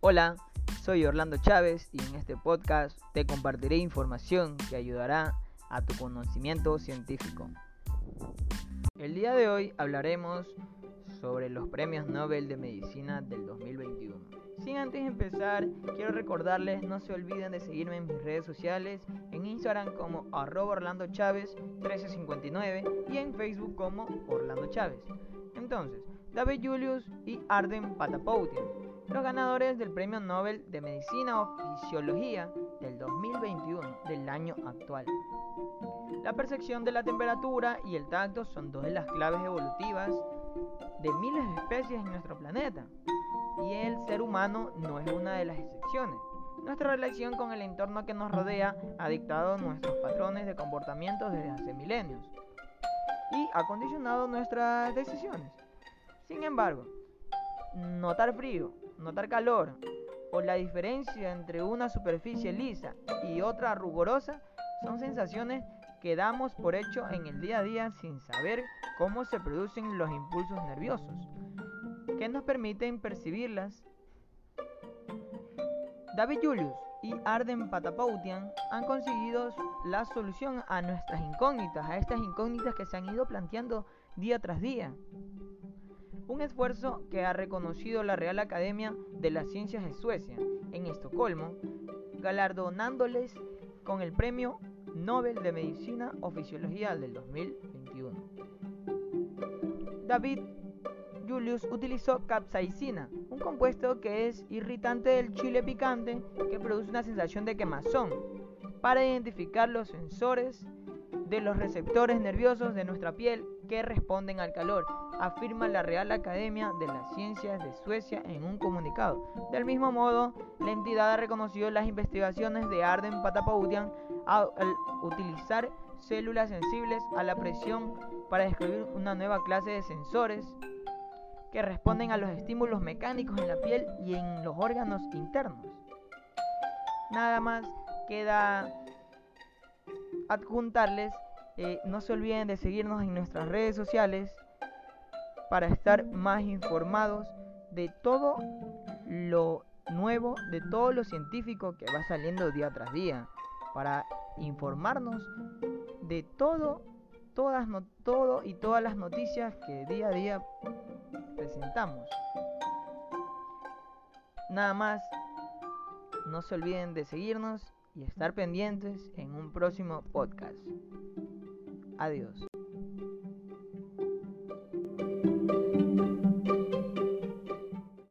Hola, soy Orlando Chávez y en este podcast te compartiré información que ayudará a tu conocimiento científico. El día de hoy hablaremos sobre los premios Nobel de Medicina del 2021. Sin antes empezar, quiero recordarles, no se olviden de seguirme en mis redes sociales, en Instagram como arroba Orlando Chávez 1359 y en Facebook como Orlando Chávez. Entonces, David Julius y Arden Patapoutian, los ganadores del Premio Nobel de Medicina o Fisiología del 2021 del año actual. La percepción de la temperatura y el tacto son dos de las claves evolutivas de miles de especies en nuestro planeta, y el ser humano no es una de las excepciones. Nuestra relación con el entorno que nos rodea ha dictado nuestros patrones de comportamiento desde hace milenios y ha condicionado nuestras decisiones. Sin embargo, notar frío, notar calor o la diferencia entre una superficie lisa y otra rugosa son sensaciones que damos por hecho en el día a día sin saber cómo se producen los impulsos nerviosos, que nos permiten percibirlas. David Julius y Arden Patapoutian han conseguido la solución a nuestras incógnitas, a estas incógnitas que se han ido planteando día tras día. Un esfuerzo que ha reconocido la Real Academia de las Ciencias de Suecia en Estocolmo, galardonándoles con el premio Nobel de Medicina o Fisiología del 2021. David Julius utilizó capsaicina, un compuesto que es irritante del chile picante que produce una sensación de quemazón, para identificar los sensores de los receptores nerviosos de nuestra piel que responden al calor, afirma la Real Academia de las Ciencias de Suecia en un comunicado. Del mismo modo, la entidad ha reconocido las investigaciones de Arden Patapoutian al utilizar células sensibles a la presión para descubrir una nueva clase de sensores que responden a los estímulos mecánicos en la piel y en los órganos internos. Nada más queda adjuntarles, eh, no se olviden de seguirnos en nuestras redes sociales para estar más informados de todo lo nuevo, de todo lo científico que va saliendo día tras día, para informarnos de todo, todas, no, todo y todas las noticias que día a día presentamos. Nada más, no se olviden de seguirnos y estar pendientes en un próximo podcast. Adiós.